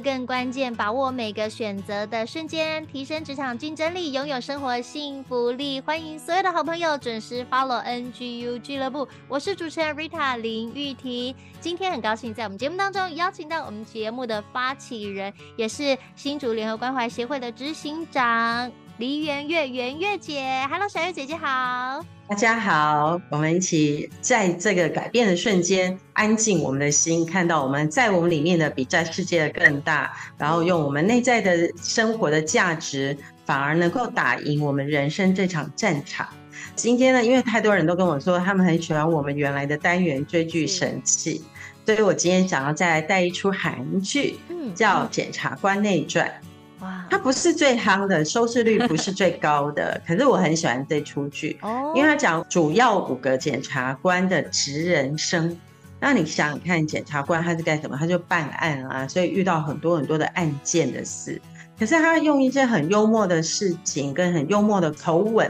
更关键，把握每个选择的瞬间，提升职场竞争力，拥有生活幸福力。欢迎所有的好朋友准时 follow NGU 俱乐部，我是主持人 Rita 林玉婷。今天很高兴在我们节目当中邀请到我们节目的发起人，也是新竹联合关怀协会的执行长黎媛月圆月姐。Hello，小月姐姐好。大家好，我们一起在这个改变的瞬间，安静我们的心，看到我们在我们里面的比在世界的更大，然后用我们内在的生活的价值，反而能够打赢我们人生这场战场。今天呢，因为太多人都跟我说，他们很喜欢我们原来的单元追剧神器，所以我今天想要再来带一出韩剧，叫《检察官内传》。它不是最夯的，收视率不是最高的，可是我很喜欢这出剧，因为它讲主要五个检察官的职人生。那你想想看，检察官他是干什么？他就办案啊，所以遇到很多很多的案件的事。可是他用一些很幽默的事情跟很幽默的口吻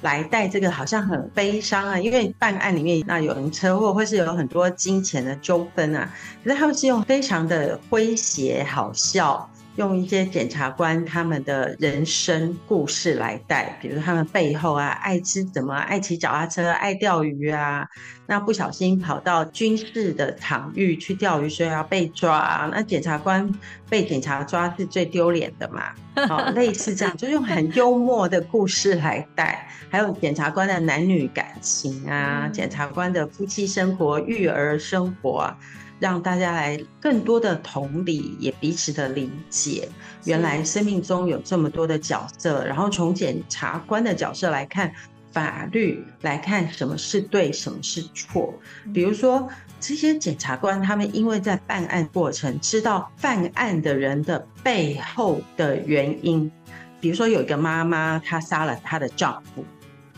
来带这个，好像很悲伤啊。因为办案里面那有人车祸，或是有很多金钱的纠纷啊。可是他们是用非常的诙谐好笑。用一些检察官他们的人生故事来带，比如他们背后啊，爱吃什么，爱骑脚踏车，爱钓鱼啊，那不小心跑到军事的场域去钓鱼，所以要被抓。那检察官被警察抓是最丢脸的嘛？好，类似这样，就用很幽默的故事来带，还有检察官的男女感情啊，检察官的夫妻生活、育儿生活啊。让大家来更多的同理，也彼此的理解。原来生命中有这么多的角色，然后从检察官的角色来看法律，来看什么是对，什么是错。比如说，这些检察官他们因为在办案过程知道犯案的人的背后的原因，比如说有一个妈妈她杀了她的丈夫。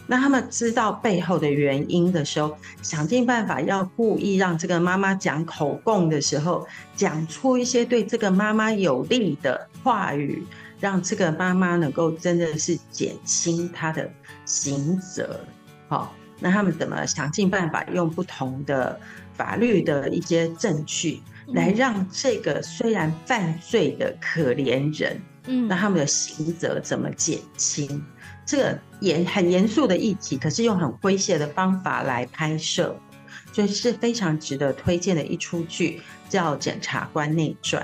那他们知道背后的原因的时候，想尽办法要故意让这个妈妈讲口供的时候，讲出一些对这个妈妈有利的话语，让这个妈妈能够真的是减轻她的刑责。好，那他们怎么想尽办法用不同的法律的一些证据，来让这个虽然犯罪的可怜人，嗯，那他们的刑责怎么减轻？这个严很严肃的议题，可是用很诙谐的方法来拍摄，所以是非常值得推荐的一出剧，叫《检察官内传》。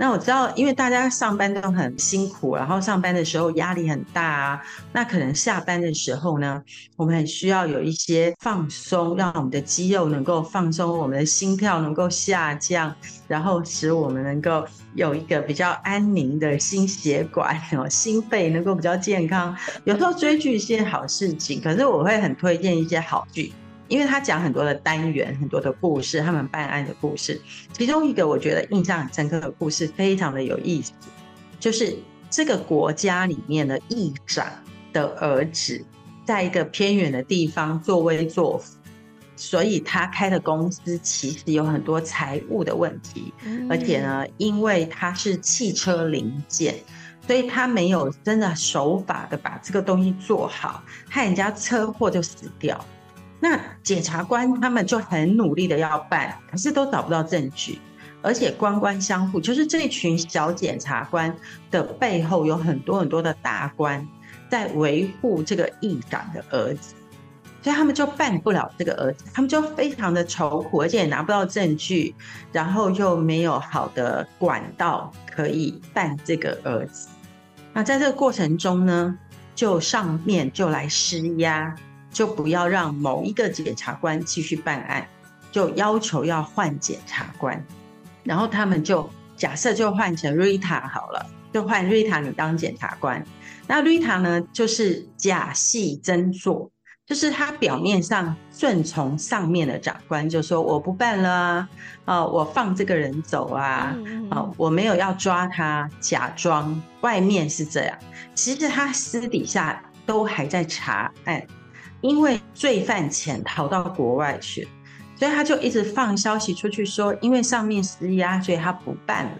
那我知道，因为大家上班都很辛苦，然后上班的时候压力很大啊。那可能下班的时候呢，我们很需要有一些放松，让我们的肌肉能够放松，我们的心跳能够下降，然后使我们能够有一个比较安宁的心血管，哦，心肺能够比较健康。有时候追剧是件好事情，可是我会很推荐一些好剧。因为他讲很多的单元，很多的故事，他们办案的故事。其中一个我觉得印象很深刻的故事，非常的有意思，就是这个国家里面的议长的儿子，在一个偏远的地方作威作福，所以他开的公司其实有很多财务的问题，而且呢，因为他是汽车零件，所以他没有真的守法的把这个东西做好，害人家车祸就死掉。那检察官他们就很努力的要办，可是都找不到证据，而且官官相护，就是这一群小检察官的背后有很多很多的大官在维护这个议长的儿子，所以他们就办不了这个儿子，他们就非常的愁苦，而且也拿不到证据，然后又没有好的管道可以办这个儿子。那在这个过程中呢，就上面就来施压。就不要让某一个检察官继续办案，就要求要换检察官，然后他们就假设就换成 Rita 好了，就换 Rita 你当检察官。那 Rita 呢，就是假戏真做，就是他表面上顺从上面的长官，就说我不办了啊，啊，我放这个人走啊，啊，我没有要抓他，假装外面是这样，其实他私底下都还在查案，因为罪犯潜逃到国外去，所以他就一直放消息出去说，因为上面施压，所以他不办了。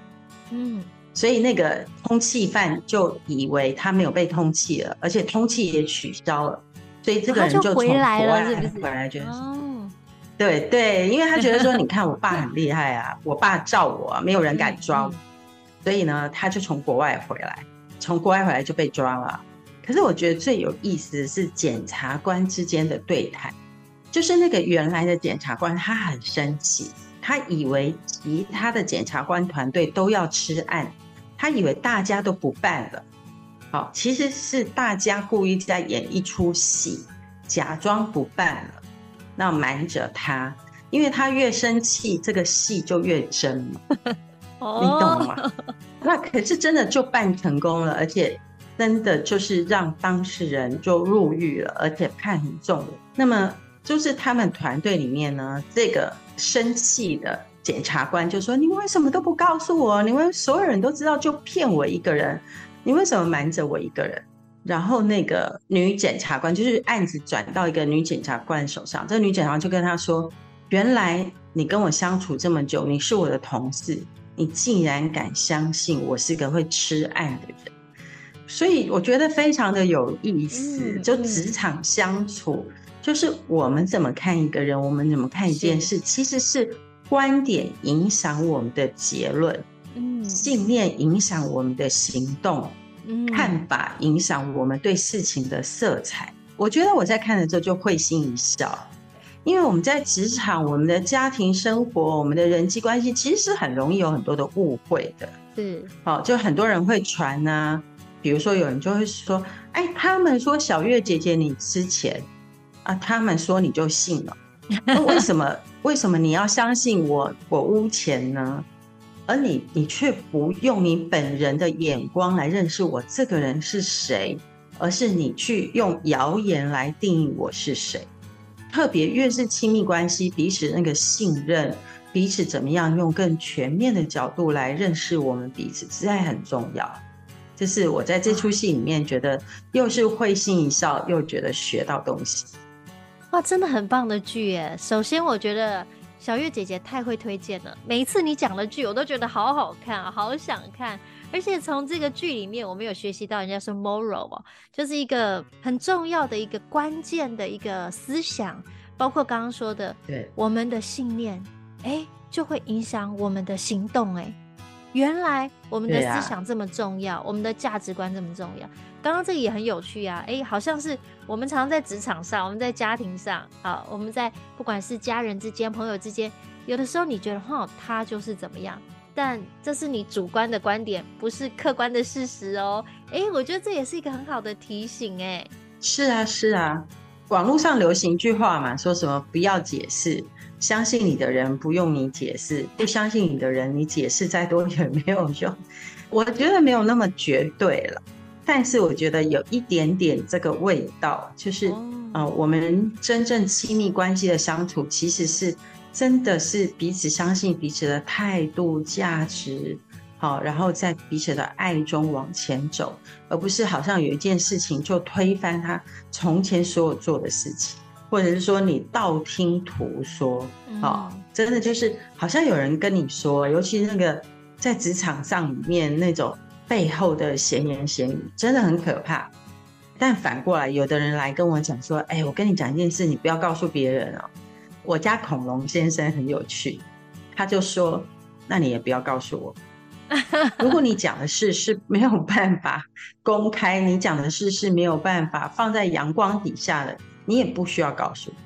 嗯。所以那个通缉犯就以为他没有被通缉了，而且通缉也取消了，所以这个人就从国外回来，觉得哦，对对，因为他觉得说，你看我爸很厉害啊，我爸罩我，没有人敢抓我，所以呢，他就从国外回来，从国外回来就被抓了。可是我觉得最有意思的是检察官之间的对谈，就是那个原来的检察官他很生气。他以为其他的检察官团队都要吃案，他以为大家都不办了。好，其实是大家故意在演一出戏，假装不办了，那瞒着他，因为他越生气，这个戏就越真嘛。你懂吗？那可是真的就办成功了，而且真的就是让当事人就入狱了，而且判很重。那么就是他们团队里面呢，这个。生气的检察官就说：“你为什么都不告诉我？你们所有人都知道，就骗我一个人，你为什么瞒着我一个人？”然后那个女检察官就是案子转到一个女检察官手上，这个女检察官就跟他说：“原来你跟我相处这么久，你是我的同事，你竟然敢相信我是个会吃案的人。”所以我觉得非常的有意思，就职场相处。就是我们怎么看一个人，我们怎么看一件事，其实是观点影响我们的结论，嗯，信念影响我们的行动，嗯，看法影响我们对事情的色彩。我觉得我在看的时候就会心一笑，因为我们在职场、我们的家庭生活、我们的人际关系，其实是很容易有很多的误会的。是，好，就很多人会传啊，比如说有人就会说，哎，他们说小月姐姐你之前。啊，他们说你就信了，那为什么？为什么你要相信我？我污钱呢？而你，你却不用你本人的眼光来认识我这个人是谁，而是你去用谣言来定义我是谁。特别越是亲密关系，彼此那个信任，彼此怎么样用更全面的角度来认识我们彼此，实在很重要。这是我在这出戏里面觉得又是会心一笑，又觉得学到东西。哇，真的很棒的剧耶！首先，我觉得小月姐姐太会推荐了。每一次你讲的剧，我都觉得好好看啊，好想看。而且从这个剧里面，我们有学习到人家说 moral 哦，就是一个很重要的一个关键的一个思想，包括刚刚说的，对我们的信念，哎，就会影响我们的行动。哎，原来我们的思想这么重要，我们的价值观这么重要。刚刚这个也很有趣啊，哎，好像是我们常常在职场上，我们在家庭上，啊，我们在不管是家人之间、朋友之间，有的时候你觉得哈，他就是怎么样，但这是你主观的观点，不是客观的事实哦。哎，我觉得这也是一个很好的提醒，哎。是啊，是啊，网络上流行一句话嘛，说什么不要解释，相信你的人不用你解释，不相信你的人，你解释再多也没有用。我觉得没有那么绝对了。但是我觉得有一点点这个味道，就是啊、呃，我们真正亲密关系的相处，其实是真的是彼此相信彼此的态度、价值，好，然后在彼此的爱中往前走，而不是好像有一件事情就推翻他从前所有做的事情，或者是说你道听途说，哦，真的就是好像有人跟你说，尤其是那个在职场上里面那种。背后的闲言闲语真的很可怕，但反过来，有的人来跟我讲说：“哎，我跟你讲一件事，你不要告诉别人哦。”我家恐龙先生很有趣，他就说：“那你也不要告诉我。如果你讲的事是没有办法公开，你讲的事是没有办法放在阳光底下的，你也不需要告诉我。”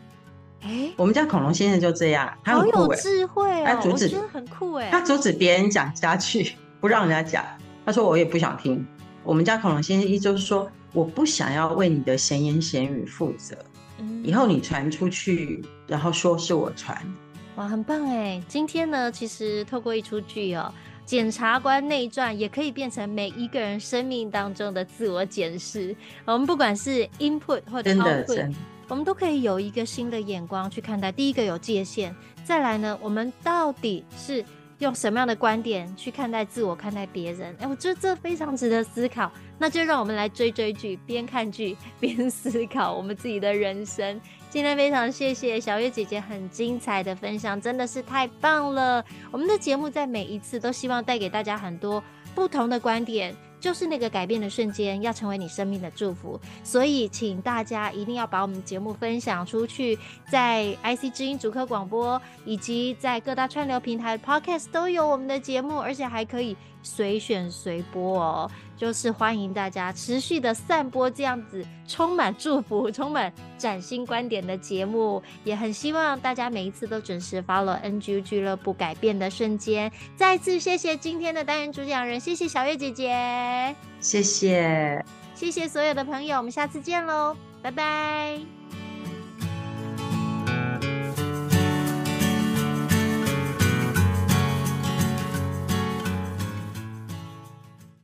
哎，我们家恐龙先生就这样，他很有智慧哦，他阻止，我觉得很酷哎，他阻止别人讲下去，不让人家讲。他说：“我也不想听。”我们家恐龙先生意思就是说，我不想要为你的闲言闲语负责。以后你传出去，然后说是我传。哇，很棒哎！今天呢，其实透过一出剧哦，《检察官内传》也可以变成每一个人生命当中的自我检视。我们不管是 input 或者 output，我们都可以有一个新的眼光去看待。第一个有界限，再来呢，我们到底是用什么样的观点去看待自我、看待别人？哎，我觉得这非常值得思考。那就让我们来追追剧，边看剧边思考我们自己的人生。今天非常谢谢小月姐姐很精彩的分享，真的是太棒了。我们的节目在每一次都希望带给大家很多不同的观点。就是那个改变的瞬间，要成为你生命的祝福，所以请大家一定要把我们节目分享出去，在 IC 之音主客广播以及在各大串流平台 Podcast 都有我们的节目，而且还可以随选随播哦。就是欢迎大家持续的散播这样子充满祝福、充满崭新观点的节目，也很希望大家每一次都准时 follow NGU 俱乐部改变的瞬间。再次谢谢今天的单元主讲人，谢谢小月姐姐，谢谢，谢谢所有的朋友，我们下次见喽，拜拜。